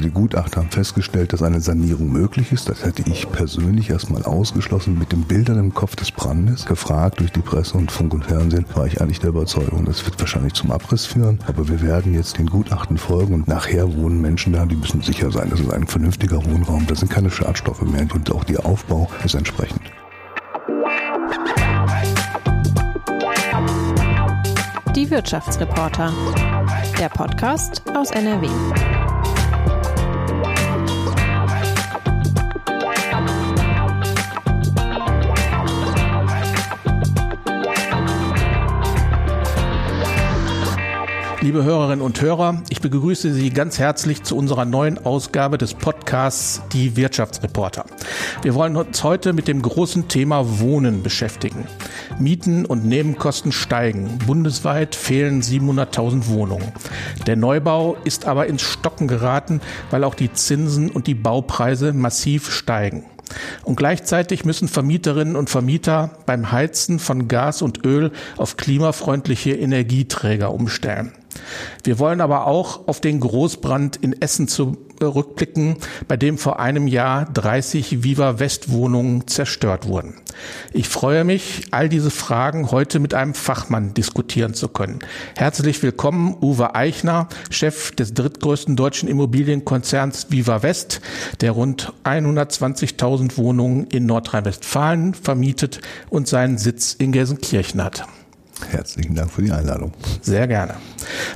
Die Gutachter haben festgestellt, dass eine Sanierung möglich ist. Das hätte ich persönlich erstmal ausgeschlossen. Mit den Bildern im Kopf des Brandes, gefragt durch die Presse und Funk und Fernsehen, war ich eigentlich der Überzeugung, das wird wahrscheinlich zum Abriss führen. Aber wir werden jetzt den Gutachten folgen und nachher wohnen Menschen da, die müssen sicher sein, das ist ein vernünftiger Wohnraum. Da sind keine Schadstoffe mehr und auch der Aufbau ist entsprechend. Die Wirtschaftsreporter. Der Podcast aus NRW. Liebe Hörerinnen und Hörer, ich begrüße Sie ganz herzlich zu unserer neuen Ausgabe des Podcasts Die Wirtschaftsreporter. Wir wollen uns heute mit dem großen Thema Wohnen beschäftigen. Mieten und Nebenkosten steigen. Bundesweit fehlen 700.000 Wohnungen. Der Neubau ist aber ins Stocken geraten, weil auch die Zinsen und die Baupreise massiv steigen. Und gleichzeitig müssen Vermieterinnen und Vermieter beim Heizen von Gas und Öl auf klimafreundliche Energieträger umstellen. Wir wollen aber auch auf den Großbrand in Essen zurückblicken, bei dem vor einem Jahr 30 Viva West Wohnungen zerstört wurden. Ich freue mich, all diese Fragen heute mit einem Fachmann diskutieren zu können. Herzlich willkommen, Uwe Eichner, Chef des drittgrößten deutschen Immobilienkonzerns Viva West, der rund 120.000 Wohnungen in Nordrhein-Westfalen vermietet und seinen Sitz in Gelsenkirchen hat. Herzlichen Dank für die Einladung. Sehr gerne.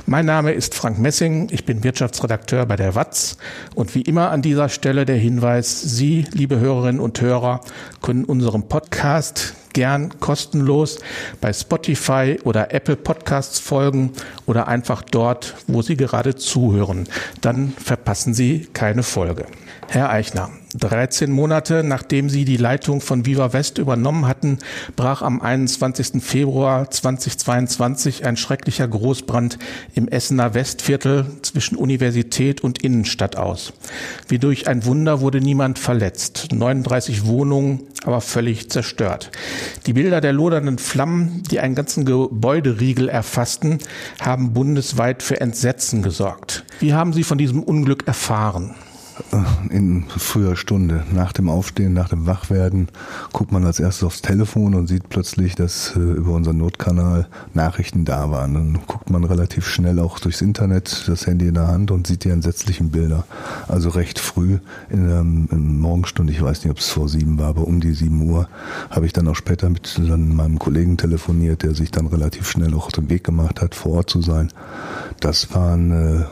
Mein Name ist Frank Messing. Ich bin Wirtschaftsredakteur bei der WATZ. Und wie immer an dieser Stelle der Hinweis, Sie, liebe Hörerinnen und Hörer, können unserem Podcast gern kostenlos bei Spotify oder Apple Podcasts folgen oder einfach dort, wo Sie gerade zuhören. Dann verpassen Sie keine Folge. Herr Eichner, 13 Monate nachdem Sie die Leitung von Viva West übernommen hatten, brach am 21. Februar 2022 ein schrecklicher Großbrand im Essener Westviertel zwischen Universität und Innenstadt aus. Wie durch ein Wunder wurde niemand verletzt. 39 Wohnungen, aber völlig zerstört. Die Bilder der lodernden Flammen, die einen ganzen Gebäuderiegel erfassten, haben bundesweit für Entsetzen gesorgt. Wie haben Sie von diesem Unglück erfahren? In früher Stunde. Nach dem Aufstehen, nach dem Wachwerden guckt man als erstes aufs Telefon und sieht plötzlich, dass äh, über unseren Notkanal Nachrichten da waren. Dann guckt man relativ schnell auch durchs Internet, das Handy in der Hand und sieht die entsetzlichen Bilder. Also recht früh in der in Morgenstunde, ich weiß nicht, ob es vor sieben war, aber um die sieben Uhr habe ich dann auch später mit dann meinem Kollegen telefoniert, der sich dann relativ schnell auch auf den Weg gemacht hat, vor Ort zu sein. Das waren äh,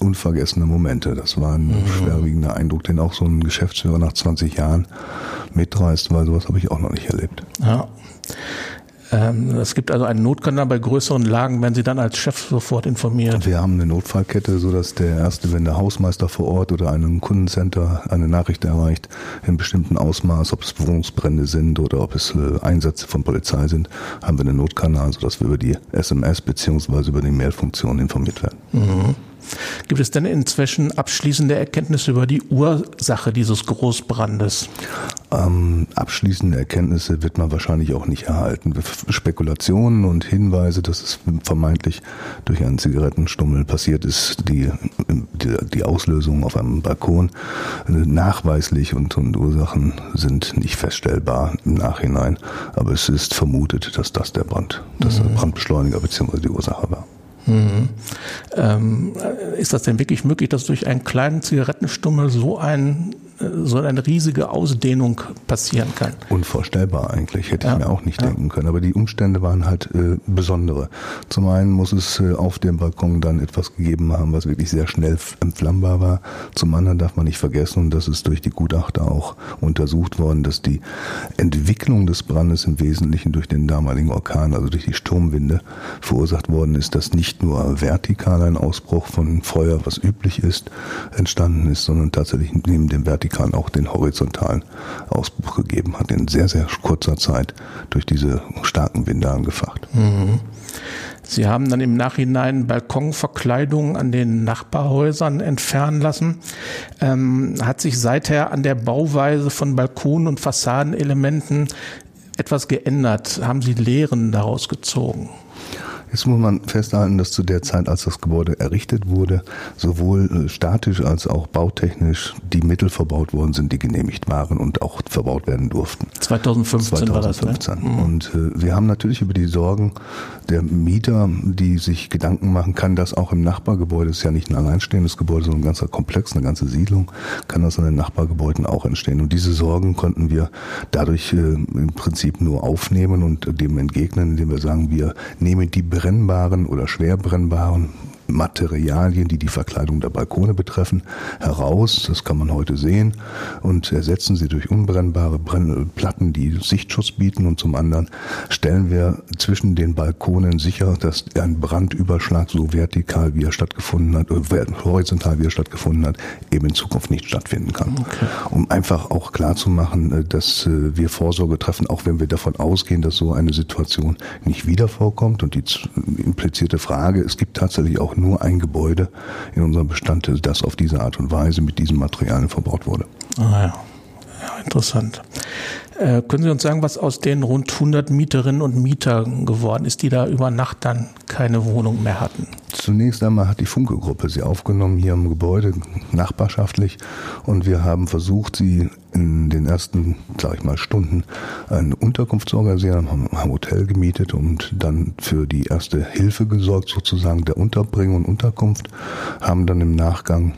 unvergessene Momente. Das war ein mhm. schwerwiegender Eindruck, den auch so ein Geschäftsführer nach 20 Jahren mitreißt, weil sowas habe ich auch noch nicht erlebt. Ja. Ähm, es gibt also einen Notkanal bei größeren Lagen, werden Sie dann als Chef sofort informiert? Wir haben eine Notfallkette, sodass der erste, wenn der Hausmeister vor Ort oder einem Kundencenter eine Nachricht erreicht, in bestimmten Ausmaß, ob es Wohnungsbrände sind oder ob es äh, Einsätze von Polizei sind, haben wir einen Notkanal, sodass wir über die SMS beziehungsweise über die Mailfunktion informiert werden. Mhm. Gibt es denn inzwischen abschließende Erkenntnisse über die Ursache dieses Großbrandes? Ähm, abschließende Erkenntnisse wird man wahrscheinlich auch nicht erhalten. Spekulationen und Hinweise, dass es vermeintlich durch einen Zigarettenstummel passiert ist, die, die, die Auslösung auf einem Balkon nachweislich und, und Ursachen sind nicht feststellbar im Nachhinein. Aber es ist vermutet, dass das der Brand, dass mhm. der Brandbeschleuniger bzw. die Ursache war. Mhm. Ähm, ist das denn wirklich möglich, dass durch einen kleinen Zigarettenstummel so ein so eine riesige Ausdehnung passieren kann. Unvorstellbar eigentlich, hätte ja. ich mir auch nicht ja. denken können. Aber die Umstände waren halt äh, besondere. Zum einen muss es äh, auf dem Balkon dann etwas gegeben haben, was wirklich sehr schnell entflammbar war. Zum anderen darf man nicht vergessen, und das ist durch die Gutachter auch untersucht worden, dass die Entwicklung des Brandes im Wesentlichen durch den damaligen Orkan, also durch die Sturmwinde, verursacht worden ist, dass nicht nur vertikal ein Ausbruch von Feuer, was üblich ist, entstanden ist, sondern tatsächlich neben dem vertikalen Vatikan auch den horizontalen Ausbruch gegeben hat, in sehr, sehr kurzer Zeit durch diese starken Winde angefacht. Mhm. Sie haben dann im Nachhinein Balkonverkleidungen an den Nachbarhäusern entfernen lassen. Ähm, hat sich seither an der Bauweise von Balkon- und Fassadenelementen etwas geändert? Haben Sie Lehren daraus gezogen? Jetzt muss man festhalten, dass zu der Zeit, als das Gebäude errichtet wurde, sowohl äh, statisch als auch bautechnisch die Mittel verbaut worden sind, die genehmigt waren und auch verbaut werden durften. 2015, 2015. war das, ne? Mhm. Und äh, wir haben natürlich über die Sorgen der Mieter, die sich Gedanken machen, kann das auch im Nachbargebäude, das ist ja nicht ein alleinstehendes Gebäude, sondern ein ganzer Komplex, eine ganze Siedlung, kann das in den Nachbargebäuden auch entstehen. Und diese Sorgen konnten wir dadurch äh, im Prinzip nur aufnehmen und dem entgegnen, indem wir sagen, wir nehmen die brennbaren oder schwer brennbaren Materialien, die die Verkleidung der Balkone betreffen, heraus. Das kann man heute sehen und ersetzen sie durch unbrennbare Platten, die Sichtschutz bieten. Und zum anderen stellen wir zwischen den Balkonen sicher, dass ein Brandüberschlag so vertikal wie er stattgefunden hat, oder horizontal wie er stattgefunden hat, eben in Zukunft nicht stattfinden kann. Okay. Um einfach auch klar zu machen, äh, dass äh, wir Vorsorge treffen, auch wenn wir davon ausgehen, dass so eine Situation nicht wieder vorkommt. Und die implizierte Frage, es gibt tatsächlich auch nur ein Gebäude in unserem Bestand, das auf diese Art und Weise mit diesen Materialien verbaut wurde. Ah ja, ja interessant. Äh, können Sie uns sagen, was aus den rund 100 Mieterinnen und Mietern geworden ist, die da über Nacht dann keine Wohnung mehr hatten? Zunächst einmal hat die Funke-Gruppe sie aufgenommen hier im Gebäude, nachbarschaftlich. Und wir haben versucht, sie in den ersten, sag ich mal, Stunden eine Unterkunft zu organisieren, haben ein Hotel gemietet und dann für die erste Hilfe gesorgt, sozusagen der Unterbringung und Unterkunft, haben dann im Nachgang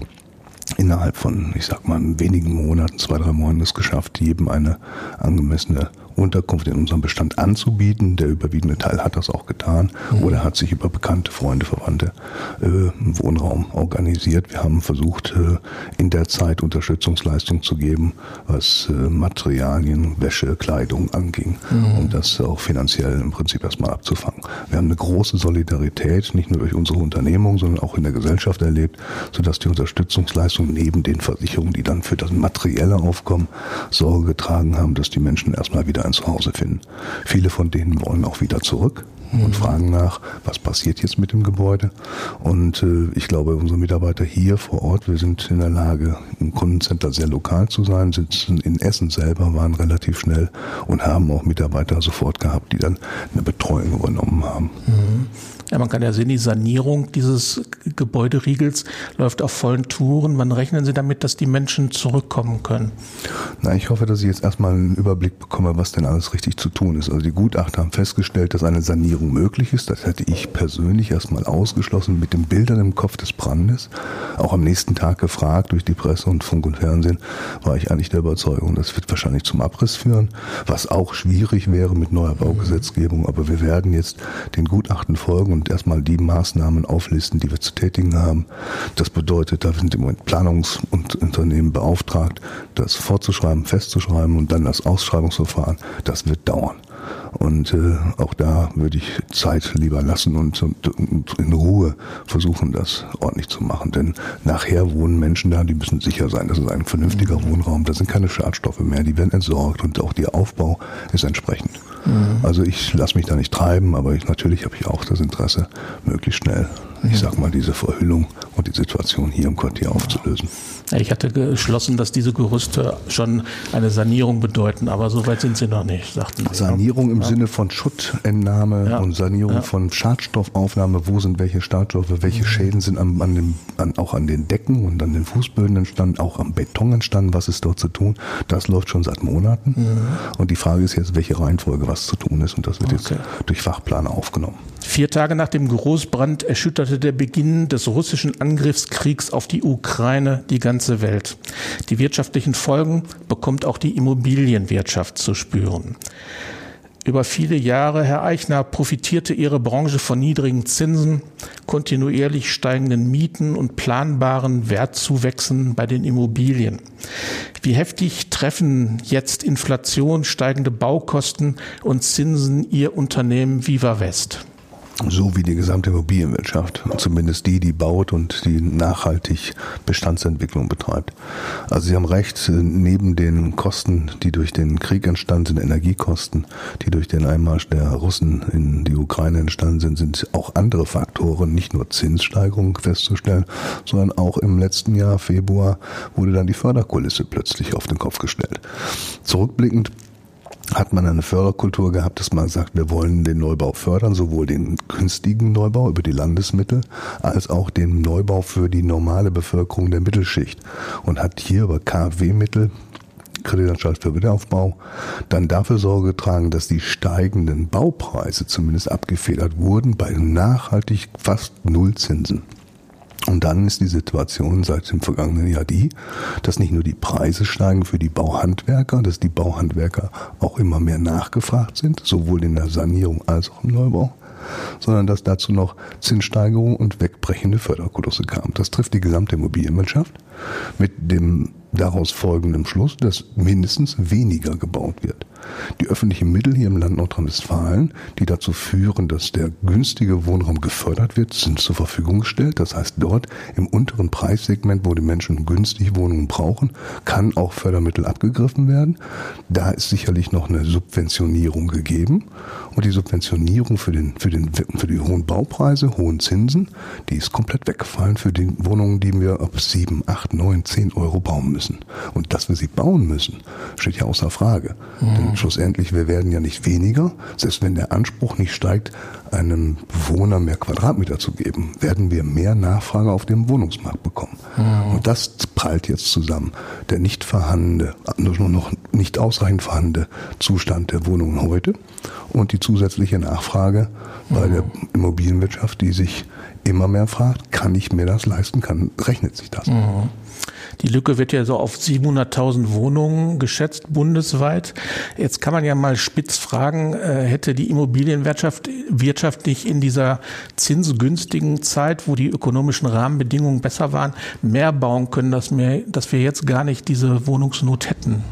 innerhalb von, ich sag mal, wenigen Monaten, zwei, drei Monaten es geschafft, jedem eine angemessene Unterkunft in unserem Bestand anzubieten. Der überwiegende Teil hat das auch getan mhm. oder hat sich über bekannte Freunde, Verwandte äh, Wohnraum organisiert. Wir haben versucht, äh, in der Zeit Unterstützungsleistung zu geben, was äh, Materialien, Wäsche, Kleidung anging mhm. und das auch finanziell im Prinzip erstmal abzufangen. Wir haben eine große Solidarität, nicht nur durch unsere Unternehmung, sondern auch in der Gesellschaft erlebt, sodass die Unterstützungsleistung neben den Versicherungen, die dann für das materielle Aufkommen Sorge getragen haben, dass die Menschen erstmal wieder ein Zuhause finden. Viele von denen wollen auch wieder zurück und mhm. fragen nach, was passiert jetzt mit dem Gebäude. Und äh, ich glaube, unsere Mitarbeiter hier vor Ort, wir sind in der Lage, im Kundencenter sehr lokal zu sein, sitzen in Essen selber, waren relativ schnell und haben auch Mitarbeiter sofort gehabt, die dann eine Betreuung übernommen haben. Mhm. Ja, man kann ja sehen, die Sanierung dieses Gebäuderiegels läuft auf vollen Touren. Wann rechnen Sie damit, dass die Menschen zurückkommen können? Na, ich hoffe, dass ich jetzt erstmal einen Überblick bekomme, was denn alles richtig zu tun ist. Also die Gutachter haben festgestellt, dass eine Sanierung möglich ist. Das hätte ich persönlich erstmal ausgeschlossen mit den Bildern im Kopf des Brandes. Auch am nächsten Tag gefragt durch die Presse und Funk und Fernsehen, war ich eigentlich der Überzeugung, das wird wahrscheinlich zum Abriss führen, was auch schwierig wäre mit neuer Baugesetzgebung. Aber wir werden jetzt den Gutachten folgen und erstmal die Maßnahmen auflisten, die wir zu tätigen haben. Das bedeutet, da sind im Moment Planungsunternehmen beauftragt, das vorzuschreiben, festzuschreiben und dann das Ausschreibungsverfahren. Das wird dauern. Und äh, auch da würde ich Zeit lieber lassen und, und, und, in Ruhe versuchen, das ordentlich zu machen. Denn nachher wohnen Menschen da, die müssen sicher sein, das ist ein vernünftiger mhm. Wohnraum, da sind keine Schadstoffe mehr, die werden entsorgt und auch der Aufbau ist entsprechend. Mhm. Also ich lasse mich da nicht treiben, aber ich, natürlich habe ich auch das Interesse, möglichst schnell, ich sag mal, diese Verhüllung und die Situation hier im Quartier aufzulösen. Ich hatte geschlossen, dass diese Gerüste schon eine Sanierung bedeuten, aber so weit sind sie noch nicht, sagten Sie. Sanierung im ja. Sinne von Schuttentnahme ja. und Sanierung ja. von Schadstoffaufnahme. Wo sind welche Schadstoffe, welche mhm. Schäden sind an, an dem, an, auch an den Decken und an den Fußböden entstanden, auch am Beton entstanden, was ist dort zu tun? Das läuft schon seit Monaten. Mhm. Und die Frage ist jetzt, welche Reihenfolge was zu tun ist und das wird okay. jetzt durch Fachplaner aufgenommen. Vier Tage nach dem Großbrand erschütterte der Beginn des russischen Angriffskriegs auf die Ukraine die ganze Welt. Die wirtschaftlichen Folgen bekommt auch die Immobilienwirtschaft zu spüren. Über viele Jahre, Herr Eichner, profitierte Ihre Branche von niedrigen Zinsen, kontinuierlich steigenden Mieten und planbaren Wertzuwächsen bei den Immobilien. Wie heftig treffen jetzt Inflation, steigende Baukosten und Zinsen Ihr Unternehmen Viva West? So wie die gesamte Immobilienwirtschaft, zumindest die, die baut und die nachhaltig Bestandsentwicklung betreibt. Also Sie haben recht, neben den Kosten, die durch den Krieg entstanden sind, Energiekosten, die durch den Einmarsch der Russen in die Ukraine entstanden sind, sind auch andere Faktoren, nicht nur Zinssteigerungen festzustellen, sondern auch im letzten Jahr, Februar, wurde dann die Förderkulisse plötzlich auf den Kopf gestellt. Zurückblickend hat man eine Förderkultur gehabt, dass man sagt, wir wollen den Neubau fördern, sowohl den günstigen Neubau über die Landesmittel als auch den Neubau für die normale Bevölkerung der Mittelschicht und hat hier über KfW-Mittel Kreditanstalt für Wiederaufbau, dann dafür Sorge getragen, dass die steigenden Baupreise zumindest abgefedert wurden bei nachhaltig fast Null Zinsen. Und dann ist die Situation seit dem vergangenen Jahr die, dass nicht nur die Preise steigen für die Bauhandwerker, dass die Bauhandwerker auch immer mehr nachgefragt sind, sowohl in der Sanierung als auch im Neubau, sondern dass dazu noch Zinssteigerungen und wegbrechende Förderkolosse kamen. Das trifft die gesamte Immobilienwirtschaft mit dem daraus folgendem Schluss, dass mindestens weniger gebaut wird. Die öffentlichen Mittel hier im Land Nordrhein-Westfalen, die dazu führen, dass der günstige Wohnraum gefördert wird, sind zur Verfügung gestellt. Das heißt, dort im unteren Preissegment, wo die Menschen günstig Wohnungen brauchen, kann auch Fördermittel abgegriffen werden. Da ist sicherlich noch eine Subventionierung gegeben. Und die Subventionierung für, den, für, den, für die hohen Baupreise, hohen Zinsen, die ist komplett weggefallen für die Wohnungen, die wir ab 7, 8, 9, 10 Euro bauen müssen. Und dass wir sie bauen müssen, steht ja außer Frage. Mhm. Denn schlussendlich, wir werden ja nicht weniger, selbst wenn der Anspruch nicht steigt, einem Bewohner mehr Quadratmeter zu geben, werden wir mehr Nachfrage auf dem Wohnungsmarkt bekommen. Mhm. Und das prallt jetzt zusammen. Der nicht vorhandene, nur noch nicht ausreichend vorhandene Zustand der Wohnungen heute und die zusätzliche Nachfrage mhm. bei der Immobilienwirtschaft, die sich immer mehr fragt, kann ich mir das leisten, kann, rechnet sich das? Mhm. Die Lücke wird ja so auf 700.000 Wohnungen geschätzt bundesweit. Jetzt kann man ja mal spitz fragen, äh, hätte die Immobilienwirtschaft Wirtschaft nicht in dieser zinsgünstigen Zeit, wo die ökonomischen Rahmenbedingungen besser waren, mehr bauen können, dass wir, dass wir jetzt gar nicht diese Wohnungsnot hätten?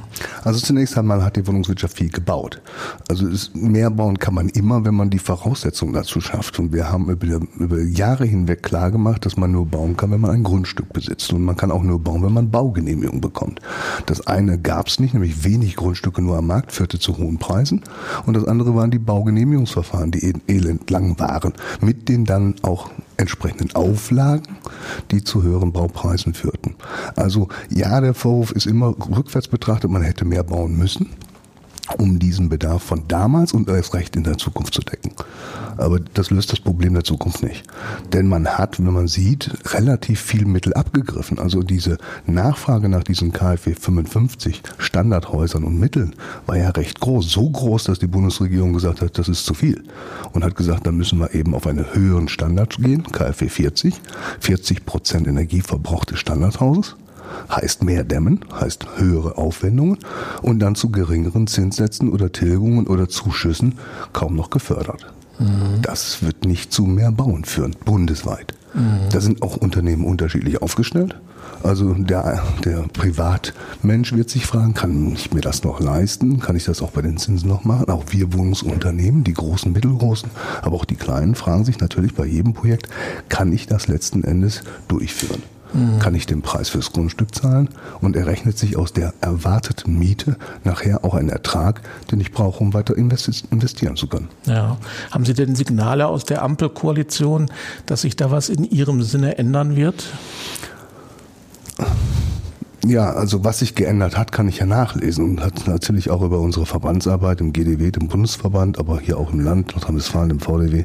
Also zunächst einmal hat die Wohnungswirtschaft viel gebaut. Also mehr bauen kann man immer, wenn man die Voraussetzungen dazu schafft. Und wir haben über, über Jahre hinweg klargemacht, dass man nur bauen kann, wenn man ein Grundstück besitzt. Und man kann auch nur bauen, wenn man Baugenehmigung bekommt. Das eine gab es nicht, nämlich wenig Grundstücke nur am Markt, führte zu hohen Preisen. Und das andere waren die Baugenehmigungsverfahren, die elend lang waren, mit den dann auch entsprechenden Auflagen, die zu höheren Baupreisen führten. Also ja, der Vorwurf ist immer rückwärts betrachtet, man hätte mehr bauen müssen um diesen Bedarf von damals und erst recht in der Zukunft zu decken. Aber das löst das Problem der Zukunft nicht. Denn man hat, wenn man sieht, relativ viel Mittel abgegriffen. Also diese Nachfrage nach diesen KfW 55 Standardhäusern und Mitteln war ja recht groß. So groß, dass die Bundesregierung gesagt hat, das ist zu viel. Und hat gesagt, dann müssen wir eben auf einen höheren Standard gehen, KfW 40, 40 Prozent Energieverbrauch des Standardhauses heißt mehr Dämmen, heißt höhere Aufwendungen und dann zu geringeren Zinssätzen oder Tilgungen oder Zuschüssen kaum noch gefördert. Mhm. Das wird nicht zu mehr Bauen führen, bundesweit. Mhm. Da sind auch Unternehmen unterschiedlich aufgestellt. Also der, der Privatmensch wird sich fragen, kann ich mir das noch leisten? Kann ich das auch bei den Zinsen noch machen? Auch wir Wohnungsunternehmen, die großen, mittelgroßen, aber auch die kleinen fragen sich natürlich bei jedem Projekt, kann ich das letzten Endes durchführen? Mhm. Kann ich den Preis fürs Grundstück zahlen? Und errechnet sich aus der erwarteten Miete nachher auch ein Ertrag, den ich brauche, um weiter investieren zu können. Ja. Haben Sie denn Signale aus der Ampelkoalition, dass sich da was in Ihrem Sinne ändern wird? Ja, also was sich geändert hat, kann ich ja nachlesen und hat natürlich auch über unsere Verbandsarbeit im GDW, dem Bundesverband, aber hier auch im Land, Nordrhein-Westfalen, im VDW,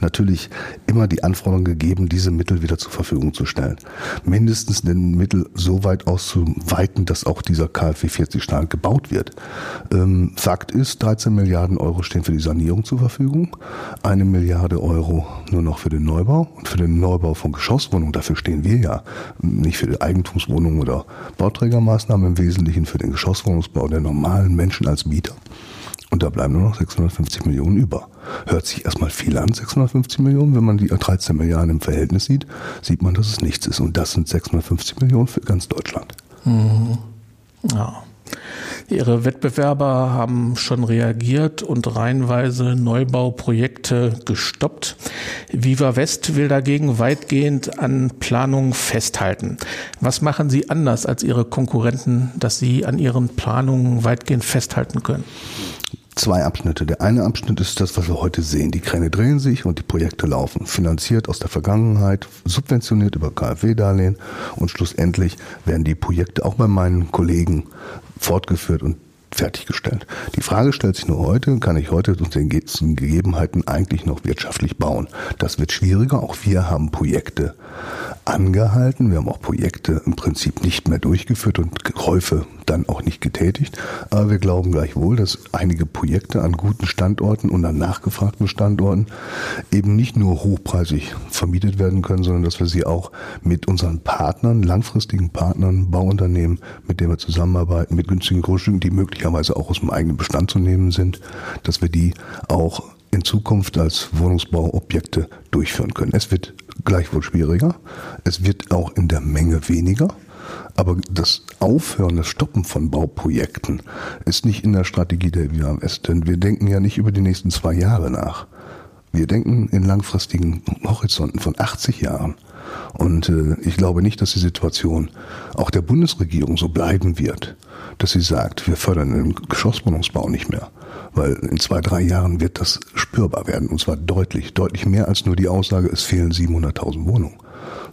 natürlich immer die Anforderung gegeben, diese Mittel wieder zur Verfügung zu stellen. Mindestens den Mittel so weit auszuweiten, dass auch dieser KfW 40 Stahl gebaut wird. Ähm, Fakt ist, 13 Milliarden Euro stehen für die Sanierung zur Verfügung, eine Milliarde Euro nur noch für den Neubau und für den Neubau von Geschosswohnungen, dafür stehen wir ja, nicht für die Eigentumswohnungen oder Bauträgermaßnahmen im Wesentlichen für den Geschosswohnungsbau der normalen Menschen als Mieter. Und da bleiben nur noch 650 Millionen über. Hört sich erstmal viel an, 650 Millionen. Wenn man die 13 Milliarden im Verhältnis sieht, sieht man, dass es nichts ist. Und das sind 650 Millionen für ganz Deutschland. Mhm. Ja. Ihre Wettbewerber haben schon reagiert und reihenweise Neubauprojekte gestoppt. Viva West will dagegen weitgehend an Planungen festhalten. Was machen Sie anders als Ihre Konkurrenten, dass Sie an Ihren Planungen weitgehend festhalten können? Zwei Abschnitte. Der eine Abschnitt ist das, was wir heute sehen. Die Kräne drehen sich und die Projekte laufen. Finanziert aus der Vergangenheit, subventioniert über KfW-Darlehen und schlussendlich werden die Projekte auch bei meinen Kollegen fortgeführt und fertiggestellt. Die Frage stellt sich nur heute, kann ich heute unter den Gegebenheiten eigentlich noch wirtschaftlich bauen? Das wird schwieriger. Auch wir haben Projekte angehalten. Wir haben auch Projekte im Prinzip nicht mehr durchgeführt und Käufe dann auch nicht getätigt. Aber wir glauben gleichwohl, dass einige Projekte an guten Standorten und an nachgefragten Standorten eben nicht nur hochpreisig vermietet werden können, sondern dass wir sie auch mit unseren Partnern, langfristigen Partnern, Bauunternehmen, mit denen wir zusammenarbeiten, mit günstigen Grundstücken, die möglicherweise auch aus dem eigenen Bestand zu nehmen sind, dass wir die auch in Zukunft als Wohnungsbauobjekte durchführen können. Es wird gleichwohl schwieriger. Es wird auch in der Menge weniger. Aber das Aufhören, das Stoppen von Bauprojekten ist nicht in der Strategie der WAMS, denn wir denken ja nicht über die nächsten zwei Jahre nach. Wir denken in langfristigen Horizonten von 80 Jahren. Und äh, ich glaube nicht, dass die Situation auch der Bundesregierung so bleiben wird, dass sie sagt, wir fördern den Geschosswohnungsbau nicht mehr. Weil in zwei, drei Jahren wird das spürbar werden. Und zwar deutlich, deutlich mehr als nur die Aussage, es fehlen 700.000 Wohnungen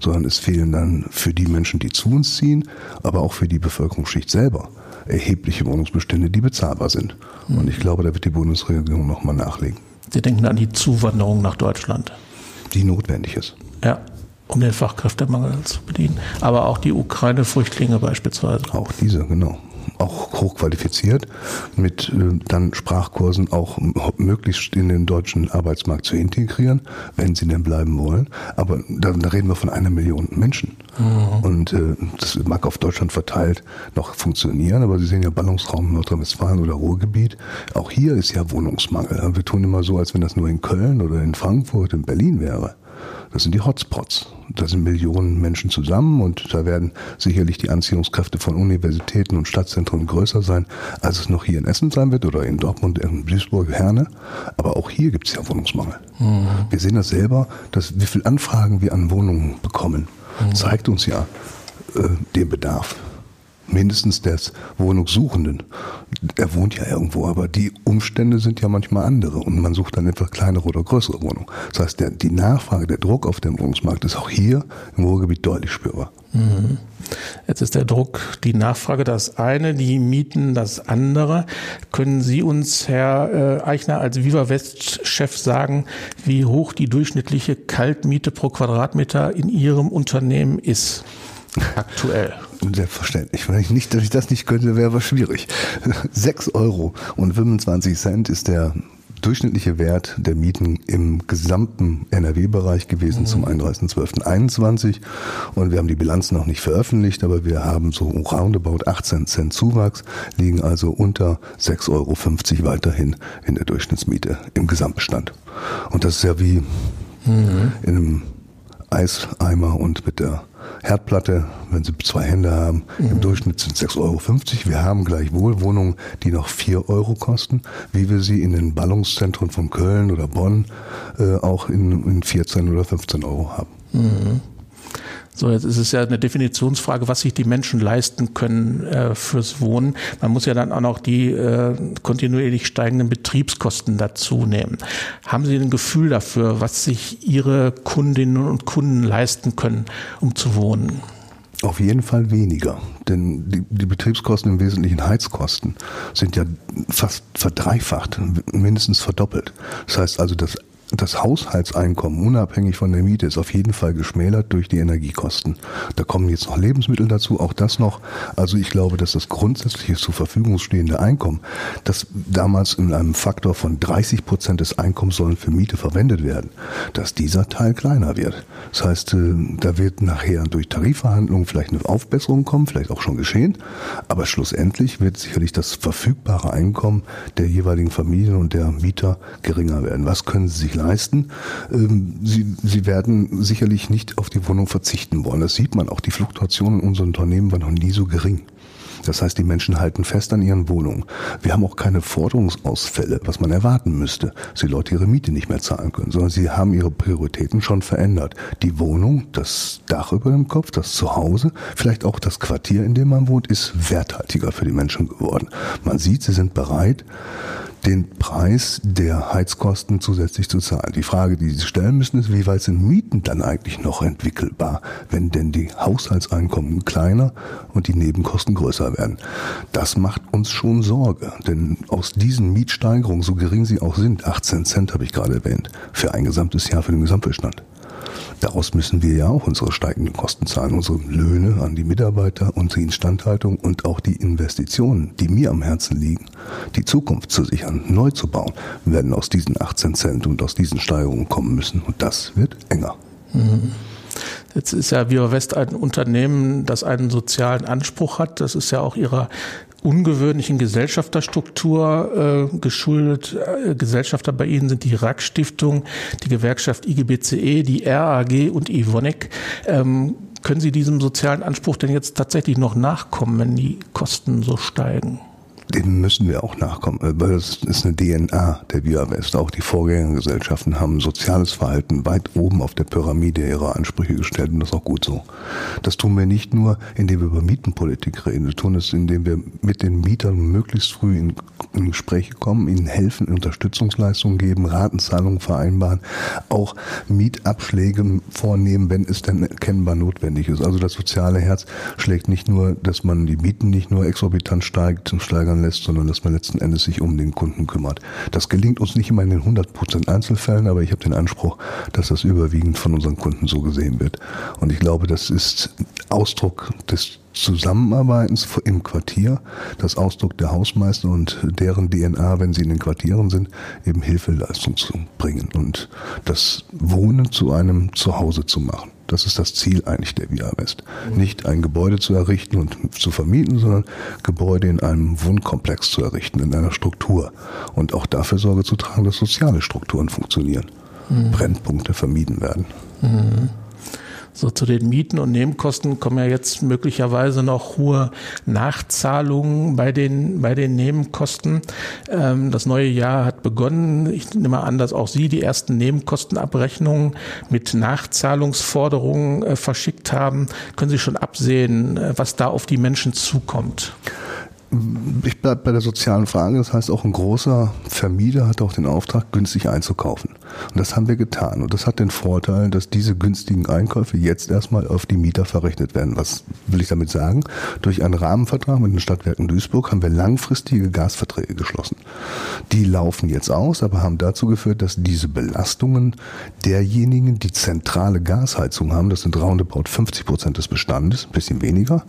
sondern es fehlen dann für die Menschen, die zu uns ziehen, aber auch für die Bevölkerungsschicht selber erhebliche Wohnungsbestände, die bezahlbar sind. Und ich glaube, da wird die Bundesregierung nochmal nachlegen. Sie denken an die Zuwanderung nach Deutschland. Die notwendig ist. Ja, um den Fachkräftemangel zu bedienen. Aber auch die Ukraine-Flüchtlinge beispielsweise. Auch diese, genau auch hochqualifiziert, mit äh, dann Sprachkursen auch möglichst in den deutschen Arbeitsmarkt zu integrieren, wenn sie denn bleiben wollen. Aber da, da reden wir von einer Million Menschen. Mhm. Und äh, das mag auf Deutschland verteilt noch funktionieren, aber Sie sehen ja Ballungsraum Nordrhein-Westfalen oder Ruhrgebiet. Auch hier ist ja Wohnungsmangel. Wir tun immer so, als wenn das nur in Köln oder in Frankfurt, in Berlin wäre. Das sind die Hotspots. Da sind Millionen Menschen zusammen und da werden sicherlich die Anziehungskräfte von Universitäten und Stadtzentren größer sein, als es noch hier in Essen sein wird oder in Dortmund, in Duisburg, Herne. Aber auch hier gibt es ja Wohnungsmangel. Mhm. Wir sehen das selber, dass wie viele Anfragen wir an Wohnungen bekommen, mhm. zeigt uns ja äh, den Bedarf mindestens des Wohnungssuchenden. Er wohnt ja irgendwo, aber die Umstände sind ja manchmal andere und man sucht dann etwas kleinere oder größere Wohnungen. Das heißt, der, die Nachfrage, der Druck auf dem Wohnungsmarkt ist auch hier im Ruhrgebiet deutlich spürbar. Mhm. Jetzt ist der Druck, die Nachfrage das eine, die Mieten das andere. Können Sie uns, Herr äh, Eichner, als Viva West-Chef sagen, wie hoch die durchschnittliche Kaltmiete pro Quadratmeter in Ihrem Unternehmen ist? Aktuell. Selbstverständlich. Wenn ich nicht, dass ich das nicht könnte, wäre aber schwierig. 6 Euro und 25 Cent ist der durchschnittliche Wert der Mieten im gesamten NRW-Bereich gewesen mhm. zum 31.12.21 und wir haben die Bilanz noch nicht veröffentlicht, aber wir haben so roundabout 18 Cent Zuwachs, liegen also unter 6,50 Euro weiterhin in der Durchschnittsmiete im Gesamtbestand. Und das ist ja wie mhm. in einem Eiseimer und mit der Herdplatte, wenn Sie zwei Hände haben, mhm. im Durchschnitt sind 6,50 Euro. Wir haben gleichwohl Wohnungen, die noch 4 Euro kosten, wie wir sie in den Ballungszentren von Köln oder Bonn äh, auch in, in 14 oder 15 Euro haben. Mhm. So, jetzt ist es ja eine Definitionsfrage, was sich die Menschen leisten können äh, fürs Wohnen. Man muss ja dann auch noch die äh, kontinuierlich steigenden Betriebskosten dazu nehmen. Haben Sie ein Gefühl dafür, was sich Ihre Kundinnen und Kunden leisten können, um zu wohnen? Auf jeden Fall weniger, denn die, die, Betriebskosten im Wesentlichen Heizkosten sind ja fast verdreifacht, mindestens verdoppelt. Das heißt also, das das Haushaltseinkommen, unabhängig von der Miete, ist auf jeden Fall geschmälert durch die Energiekosten. Da kommen jetzt noch Lebensmittel dazu, auch das noch. Also ich glaube, dass das grundsätzliche zur Verfügung stehende Einkommen, das damals in einem Faktor von 30 Prozent des Einkommens sollen für Miete verwendet werden, dass dieser Teil kleiner wird. Das heißt, äh, da wird nachher durch Tarifverhandlungen vielleicht eine Aufbesserung kommen, vielleicht auch schon geschehen, aber schlussendlich wird sicherlich das verfügbare Einkommen der jeweiligen Familien und der Mieter geringer werden. Was können sie sich leisten. Ähm, sie, sie werden sicherlich nicht auf die Wohnung verzichten wollen. Das sieht man auch. Die Fluktuation in unseren Unternehmen war noch nie so gering. Das heißt, die Menschen halten fest an ihren Wohnungen. Wir haben auch keine Forderungsausfälle, was man erwarten müsste, dass die Leute ihre Miete nicht mehr zahlen können, sondern sie haben ihre Prioritäten schon verändert. Die Wohnung, das Dach über dem Kopf, das Zuhause, vielleicht auch das Quartier, in dem man wohnt, ist werthaltiger für die Menschen geworden. Man sieht, sie sind bereit, den Preis der Heizkosten zusätzlich zu zahlen. Die Frage, die Sie stellen müssen, ist, wie weit sind Mieten dann eigentlich noch entwickelbar, wenn denn die Haushaltseinkommen kleiner und die Nebenkosten größer werden. Das macht uns schon Sorge, denn aus diesen Mietsteigerungen, so gering sie auch sind, 18 Cent habe ich gerade erwähnt, für ein gesamtes Jahr für den Gesamtbestand. Daraus müssen wir ja auch unsere steigenden Kosten zahlen, unsere Löhne an die Mitarbeiter, unsere Instandhaltung und auch die Investitionen, die mir am Herzen liegen, die Zukunft zu sichern, neu zu bauen, werden aus diesen 18 Cent und aus diesen Steigerungen kommen müssen. Und das wird enger. Mhm. Jetzt ist ja Viva West ein Unternehmen, das einen sozialen Anspruch hat. Das ist ja auch ihrer ungewöhnlichen Gesellschafterstruktur äh, geschuldet. Äh, Gesellschafter bei Ihnen sind die RAK-Stiftung, die Gewerkschaft IGBCE, die RAG und Ivonek. Ähm, können Sie diesem sozialen Anspruch denn jetzt tatsächlich noch nachkommen, wenn die Kosten so steigen? Dem müssen wir auch nachkommen, äh, weil das ist eine DNA der Via-West. Auch die Vorgängergesellschaften haben soziales Verhalten weit oben auf der Pyramide ihrer Ansprüche gestellt und das ist auch gut so. Das tun wir nicht nur, indem wir über Mietenpolitik reden, wir tun es, indem wir mit den Mietern möglichst früh in, in Gespräche kommen, ihnen helfen, Unterstützungsleistungen geben, Ratenzahlungen vereinbaren, auch Mietabschläge vornehmen, wenn es denn erkennbar notwendig ist. Also das soziale Herz schlägt nicht nur, dass man die Mieten nicht nur exorbitant steigt, steigern ändern lässt, sondern dass man letzten Endes sich um den Kunden kümmert. Das gelingt uns nicht immer in den 100% Einzelfällen, aber ich habe den Anspruch, dass das überwiegend von unseren Kunden so gesehen wird. Und ich glaube, das ist Ausdruck des Zusammenarbeitens im Quartier, das Ausdruck der Hausmeister und deren DNA, wenn sie in den Quartieren sind, eben Hilfeleistung zu bringen und das Wohnen zu einem Zuhause zu machen. Das ist das Ziel eigentlich der Via West. Nicht ein Gebäude zu errichten und zu vermieten, sondern Gebäude in einem Wohnkomplex zu errichten, in einer Struktur. Und auch dafür Sorge zu tragen, dass soziale Strukturen funktionieren. Mhm. Brennpunkte vermieden werden. Mhm. So zu den Mieten und Nebenkosten kommen ja jetzt möglicherweise noch hohe Nachzahlungen bei den, bei den Nebenkosten. Ähm, das neue Jahr hat begonnen. Ich nehme an, dass auch Sie die ersten Nebenkostenabrechnungen mit Nachzahlungsforderungen äh, verschickt haben. Können Sie schon absehen, äh, was da auf die Menschen zukommt? Ich bleibe bei der sozialen Frage. Das heißt, auch ein großer Vermieter hat auch den Auftrag, günstig einzukaufen. Und das haben wir getan. Und das hat den Vorteil, dass diese günstigen Einkäufe jetzt erstmal auf die Mieter verrechnet werden. Was will ich damit sagen? Durch einen Rahmenvertrag mit den Stadtwerken Duisburg haben wir langfristige Gasverträge geschlossen. Die laufen jetzt aus, aber haben dazu geführt, dass diese Belastungen derjenigen, die zentrale Gasheizung haben, das sind roundabout 50 Prozent des Bestandes, ein bisschen weniger,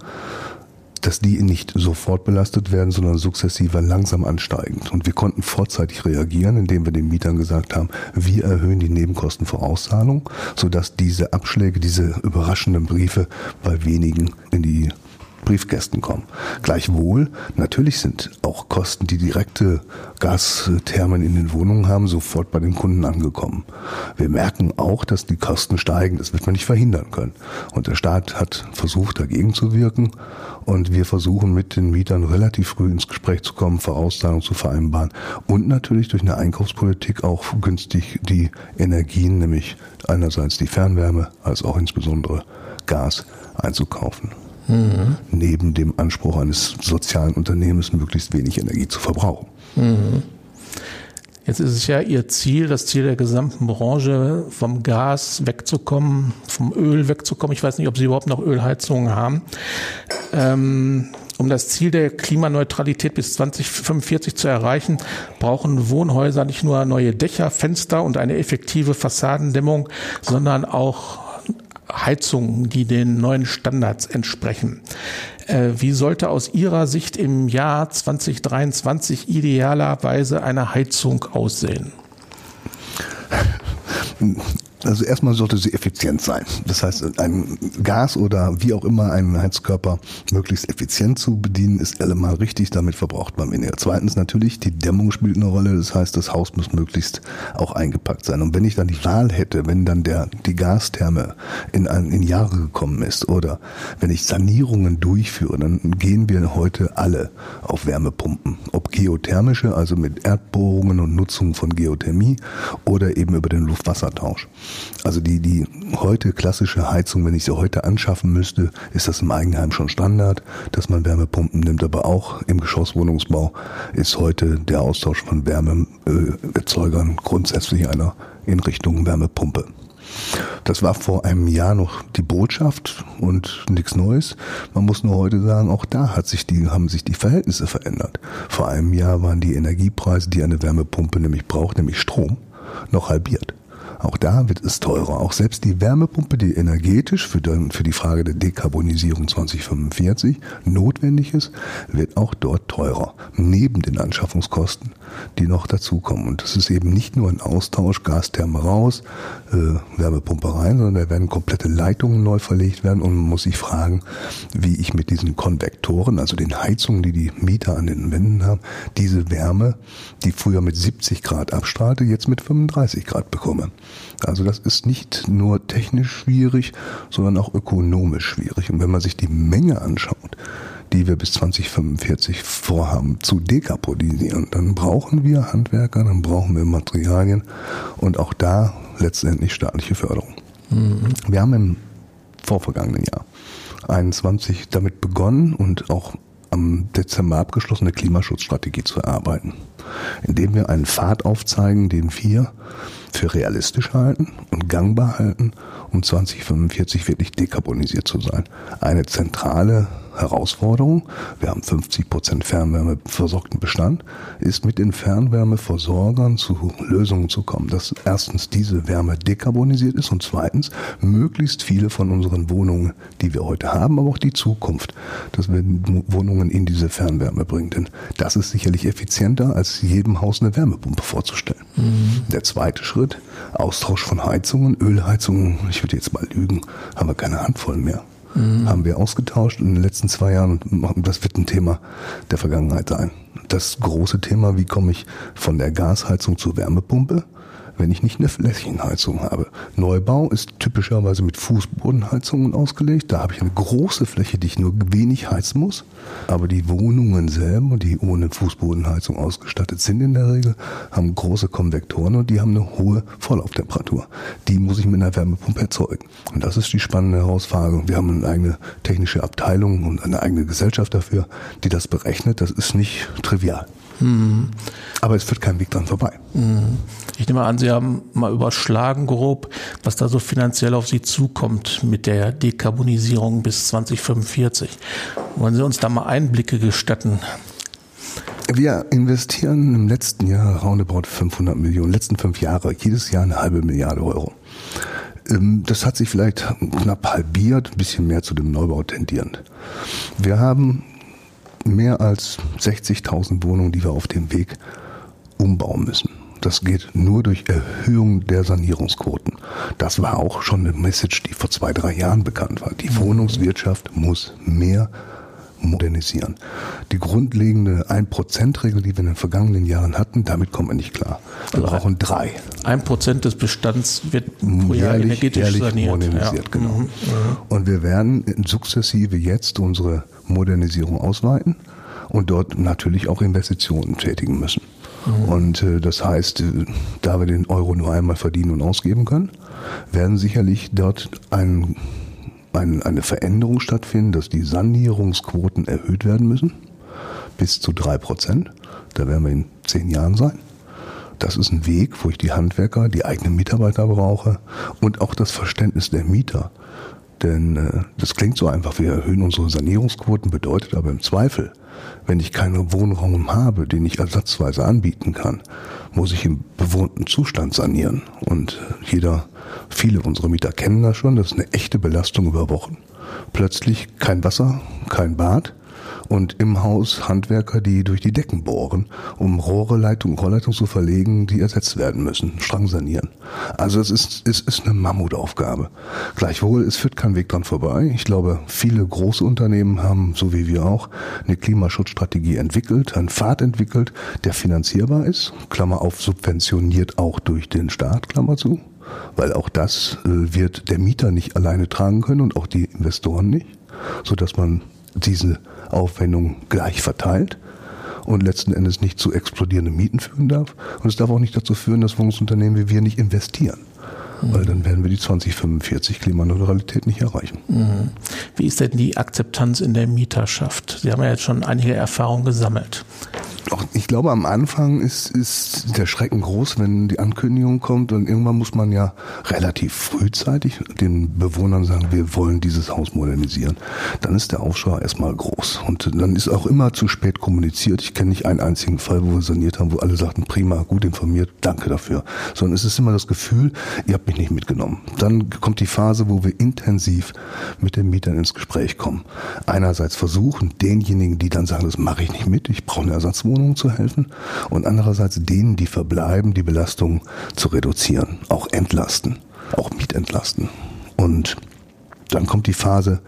dass die nicht sofort belastet werden, sondern sukzessiver langsam ansteigend. Und wir konnten vorzeitig reagieren, indem wir den Mietern gesagt haben, wir erhöhen die Nebenkostenvorauszahlung, sodass diese Abschläge, diese überraschenden Briefe bei wenigen in die Briefkästen kommen. Gleichwohl, natürlich sind auch Kosten, die direkte Gasthermen in den Wohnungen haben, sofort bei den Kunden angekommen. Wir merken auch, dass die Kosten steigen. Das wird man nicht verhindern können. Und der Staat hat versucht, dagegen zu wirken. Und wir versuchen mit den Mietern relativ früh ins Gespräch zu kommen, Vorauszahlungen zu vereinbaren und natürlich durch eine Einkaufspolitik auch günstig die Energien, nämlich einerseits die Fernwärme, als auch insbesondere Gas einzukaufen mhm. neben dem Anspruch eines sozialen Unternehmens möglichst wenig Energie zu verbrauchen. Mhm. Jetzt ist es ja Ihr Ziel, das Ziel der gesamten Branche, vom Gas wegzukommen, vom Öl wegzukommen. Ich weiß nicht, ob Sie überhaupt noch Ölheizungen haben. Ähm, um das Ziel der Klimaneutralität bis 2045 zu erreichen, brauchen Wohnhäuser nicht nur neue Dächer, Fenster und eine effektive Fassadendämmung, sondern auch Heizungen, die den neuen Standards entsprechen. Äh, wie sollte aus Ihrer Sicht im Jahr 2023 idealerweise eine Heizung aussehen? Also erstmal sollte sie effizient sein. Das heißt, ein Gas oder wie auch immer einen Heizkörper möglichst effizient zu bedienen, ist allemal richtig, damit verbraucht man weniger. Zweitens natürlich, die Dämmung spielt eine Rolle. Das heißt, das Haus muss möglichst auch eingepackt sein. Und wenn ich dann die Wahl hätte, wenn dann der, die Gastherme in, ein, in Jahre gekommen ist oder wenn ich Sanierungen durchführe, dann gehen wir heute alle auf Wärmepumpen. Ob geothermische, also mit Erdbohrungen und Nutzung von Geothermie oder eben über den Luftwassertausch. Also die, die heute klassische Heizung, wenn ich sie heute anschaffen müsste, ist das im Eigenheim schon Standard, dass man Wärmepumpen nimmt. Aber auch im Geschosswohnungsbau ist heute der Austausch von Wärmeerzeugern grundsätzlich einer in Richtung Wärmepumpe. Das war vor einem Jahr noch die Botschaft und nichts Neues. Man muss nur heute sagen, auch da hat sich die, haben sich die Verhältnisse verändert. Vor einem Jahr waren die Energiepreise, die eine Wärmepumpe nämlich braucht, nämlich Strom, noch halbiert. Auch da wird es teurer. Auch selbst die Wärmepumpe, die energetisch für, für die Frage der Dekarbonisierung 2045 notwendig ist, wird auch dort teurer. Neben den Anschaffungskosten, die noch dazukommen. Und das ist eben nicht nur ein Austausch, Gastherme raus, äh, Wärmepumpe rein, sondern da werden komplette Leitungen neu verlegt werden und man muss sich fragen, wie ich mit diesen Konvektoren, also den Heizungen, die die Mieter an den Wänden haben, diese Wärme, die früher mit 70 Grad abstrahlte, jetzt mit 35 Grad bekomme. Also das ist nicht nur technisch schwierig, sondern auch ökonomisch schwierig. Und wenn man sich die Menge anschaut, die wir bis 2045 vorhaben zu dekarbonisieren, dann brauchen wir Handwerker, dann brauchen wir Materialien und auch da letztendlich staatliche Förderung. Mhm. Wir haben im vorvergangenen Jahr 21 damit begonnen und auch am Dezember abgeschlossene Klimaschutzstrategie zu erarbeiten, indem wir einen Pfad aufzeigen, den wir für realistisch halten und gangbar halten, um 2045 wirklich dekarbonisiert zu sein. Eine zentrale Herausforderung, wir haben 50 Prozent Fernwärmeversorgten Bestand, ist mit den Fernwärmeversorgern zu Lösungen zu kommen, dass erstens diese Wärme dekarbonisiert ist und zweitens möglichst viele von unseren Wohnungen, die wir heute haben, aber auch die Zukunft, dass wir Wohnungen in diese Fernwärme bringen. Denn das ist sicherlich effizienter, als jedem Haus eine Wärmepumpe vorzustellen. Mhm. Der zweite Schritt, Austausch von Heizungen, Ölheizungen, ich würde jetzt mal lügen, haben wir keine Handvoll mehr mhm. haben wir ausgetauscht in den letzten zwei Jahren das wird ein Thema der Vergangenheit sein. Das große Thema, wie komme ich von der Gasheizung zur Wärmepumpe? Wenn ich nicht eine Flächenheizung habe. Neubau ist typischerweise mit Fußbodenheizungen ausgelegt. Da habe ich eine große Fläche, die ich nur wenig heizen muss. Aber die Wohnungen selber, die ohne Fußbodenheizung ausgestattet sind in der Regel, haben große Konvektoren und die haben eine hohe Vorlauftemperatur. Die muss ich mit einer Wärmepumpe erzeugen. Und das ist die spannende Herausforderung. Wir haben eine eigene technische Abteilung und eine eigene Gesellschaft dafür, die das berechnet. Das ist nicht trivial. Mhm. Aber es führt kein Weg dran vorbei. Ich nehme an, Sie haben mal überschlagen grob, was da so finanziell auf Sie zukommt mit der Dekarbonisierung bis 2045. Wollen Sie uns da mal Einblicke gestatten? Wir investieren im letzten Jahr roundabout 500 Millionen, letzten fünf Jahre, jedes Jahr eine halbe Milliarde Euro. Ähm, das hat sich vielleicht knapp halbiert, ein bisschen mehr zu dem Neubau tendierend. Wir haben mehr als 60.000 Wohnungen, die wir auf dem Weg umbauen müssen. Das geht nur durch Erhöhung der Sanierungsquoten. Das war auch schon eine Message, die vor zwei, drei Jahren bekannt war. Die mhm. Wohnungswirtschaft muss mehr modernisieren. Die grundlegende 1%-Regel, die wir in den vergangenen Jahren hatten, damit kommen wir nicht klar. Wir also brauchen drei. Ein Prozent des Bestands wird pro Jahr jährlich, energetisch saniert. modernisiert. Ja. Genau. Mhm. Und wir werden sukzessive jetzt unsere Modernisierung ausweiten und dort natürlich auch Investitionen tätigen müssen. Mhm. Und äh, das heißt, äh, da wir den Euro nur einmal verdienen und ausgeben können, werden sicherlich dort ein ein, eine Veränderung stattfinden, dass die Sanierungsquoten erhöht werden müssen, bis zu drei Prozent. Da werden wir in zehn Jahren sein. Das ist ein Weg, wo ich die Handwerker, die eigenen Mitarbeiter brauche und auch das Verständnis der Mieter. Denn äh, das klingt so einfach, wir erhöhen unsere Sanierungsquoten, bedeutet aber im Zweifel, wenn ich keinen Wohnraum habe, den ich ersatzweise anbieten kann, muss ich im bewohnten Zustand sanieren. Und jeder Viele unserer Mieter kennen das schon. Das ist eine echte Belastung über Wochen. Plötzlich kein Wasser, kein Bad und im Haus Handwerker, die durch die Decken bohren, um Rohre, Leitung, Rohrleitung zu verlegen, die ersetzt werden müssen, Strang sanieren. Also es ist, es ist eine Mammutaufgabe. Gleichwohl, es führt kein Weg dran vorbei. Ich glaube, viele große Unternehmen haben, so wie wir auch, eine Klimaschutzstrategie entwickelt, einen Pfad entwickelt, der finanzierbar ist, Klammer auf, subventioniert auch durch den Staat, Klammer zu weil auch das äh, wird der Mieter nicht alleine tragen können und auch die Investoren nicht, so dass man diese Aufwendung gleich verteilt und letzten Endes nicht zu explodierenden Mieten führen darf. Und es darf auch nicht dazu führen, dass Wohnungsunternehmen wie wir nicht investieren. mhm. weil dann werden wir die 2045 Klimaneutralität nicht erreichen. Mhm. Wie ist denn die Akzeptanz in der Mieterschaft? Sie haben ja jetzt schon einige Erfahrungen gesammelt. Ich glaube, am Anfang ist, ist der Schrecken groß, wenn die Ankündigung kommt und irgendwann muss man ja relativ frühzeitig den Bewohnern sagen, wir wollen dieses Haus modernisieren. Dann ist der Aufschrei erstmal groß und dann ist auch immer zu spät kommuniziert. Ich kenne nicht einen einzigen Fall, wo wir saniert haben, wo alle sagten, prima, gut informiert, danke dafür. Sondern es ist immer das Gefühl, ihr habt mich nicht mitgenommen. Dann kommt die Phase, wo wir intensiv mit den Mietern ins Gespräch kommen. Einerseits versuchen, denjenigen, die dann sagen, das mache ich nicht mit, ich brauche eine Ersatzwohnung, Wohnungen zu helfen und andererseits denen, die verbleiben, die Belastung zu reduzieren, auch entlasten, auch mietentlasten. Und dann kommt die Phase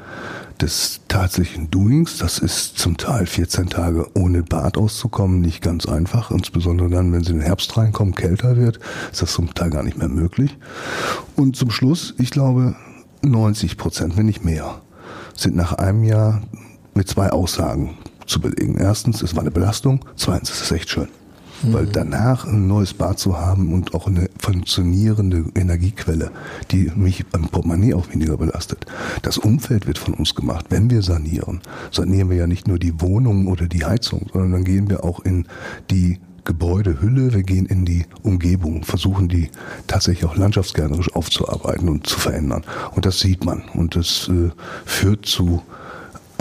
des tatsächlichen Doings. Das ist zum Teil 14 Tage ohne Bad auszukommen, nicht ganz einfach. Insbesondere dann, wenn sie in den Herbst reinkommen, kälter wird, ist das zum Teil gar nicht mehr möglich. Und zum Schluss, ich glaube, 90 Prozent, wenn nicht mehr, sind nach einem Jahr mit zwei Aussagen zu belegen. Erstens, es war eine Belastung. Zweitens, es ist echt schön. Mhm. Weil danach ein neues Bad zu haben und auch eine funktionierende Energiequelle, die mich beim Portemonnaie auch weniger belastet. Das Umfeld wird von uns gemacht. Wenn wir sanieren, sanieren wir ja nicht nur die Wohnung oder die Heizung, sondern dann gehen wir auch in die Gebäudehülle, wir gehen in die Umgebung, versuchen die tatsächlich auch landschaftsgärtnerisch aufzuarbeiten und zu verändern. Und das sieht man. Und das äh, führt zu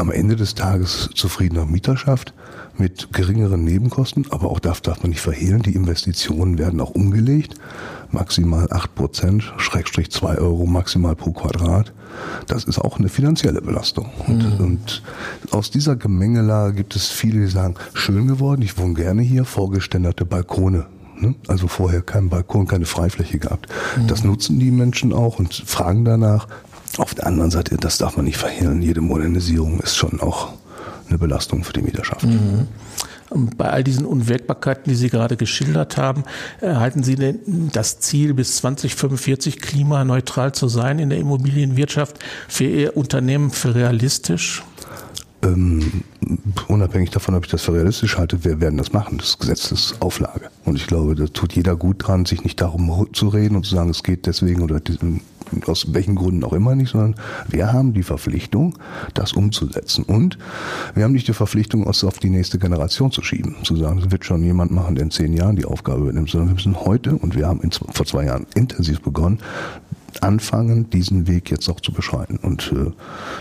am Ende des Tages zufriedener Mieterschaft mit geringeren Nebenkosten, aber auch das darf man nicht verhehlen, die Investitionen werden auch umgelegt, maximal 8 Prozent, Schrägstrich 2 Euro maximal pro Quadrat. Das ist auch eine finanzielle Belastung. Und, mhm. und aus dieser Gemengelage gibt es viele, die sagen, schön geworden, ich wohne gerne hier, vorgeständerte Balkone ne? also vorher kein Balkon, keine Freifläche gehabt. Mhm. Das nutzen die Menschen auch und fragen danach. Auf der anderen Seite, das darf man nicht verhehlen, jede Modernisierung ist schon auch eine Belastung für die Mieterschaft. Mhm. Bei all diesen Unwägbarkeiten, die Sie gerade geschildert haben, halten Sie denn das Ziel, bis 2045 klimaneutral zu sein in der Immobilienwirtschaft für Ihr Unternehmen für realistisch? Ähm, unabhängig davon, ob ich das für realistisch halte, wir werden das machen. Das ist Gesetzesauflage. Und ich glaube, da tut jeder gut dran, sich nicht darum zu reden und zu sagen, es geht deswegen oder aus welchen Gründen auch immer nicht, sondern wir haben die Verpflichtung, das umzusetzen. Und wir haben nicht die Verpflichtung, uns auf die nächste Generation zu schieben, zu sagen, es wird schon jemand machen, der in zehn Jahren die Aufgabe übernimmt, sondern wir müssen heute, und wir haben in, vor zwei Jahren intensiv begonnen, anfangen, diesen Weg jetzt auch zu beschreiten. Und äh,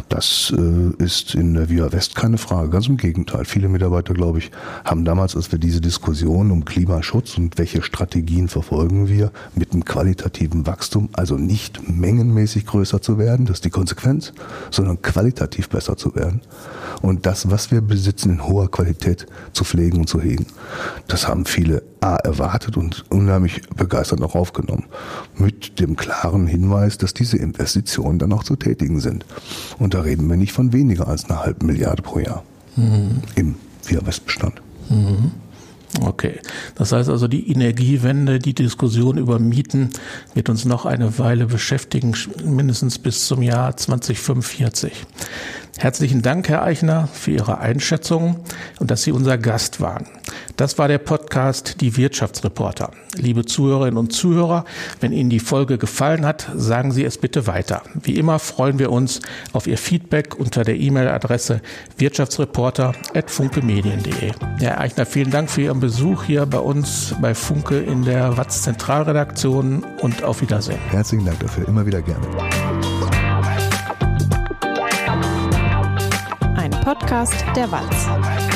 das äh, ist in der Via West keine Frage. Ganz im Gegenteil. Viele Mitarbeiter, glaube ich, haben damals, als wir diese Diskussion um Klimaschutz und welche Strategien verfolgen wir mit einem qualitativen Wachstum, also nicht mengenmäßig größer zu werden, das ist die Konsequenz, sondern qualitativ besser zu werden. Und das, was wir besitzen, in hoher Qualität zu pflegen und zu hegen. Das haben viele erwartet und unheimlich begeistert auch aufgenommen. Mit dem klaren Hinweis, dass diese Investitionen dann auch zu tätigen sind. Und da reden wir nicht von weniger als einer halben Milliarde pro Jahr mhm. im Via Westbestand. Mhm. Okay. Das heißt also, die Energiewende, die Diskussion über Mieten wird uns noch eine Weile beschäftigen, mindestens bis zum Jahr 2045. Herzlichen Dank, Herr Eichner, für Ihre Einschätzung und dass Sie unser Gast waren. Das war der Podcast Die Wirtschaftsreporter. Liebe Zuhörerinnen und Zuhörer, wenn Ihnen die Folge gefallen hat, sagen Sie es bitte weiter. Wie immer freuen wir uns auf Ihr Feedback unter der E-Mail-Adresse wirtschaftsreporter.funkemedien.de. Herr Eichner, vielen Dank für Ihren Besuch hier bei uns bei Funke in der Watz Zentralredaktion und auf Wiedersehen. Herzlichen Dank dafür, immer wieder gerne. Podcast der Walz.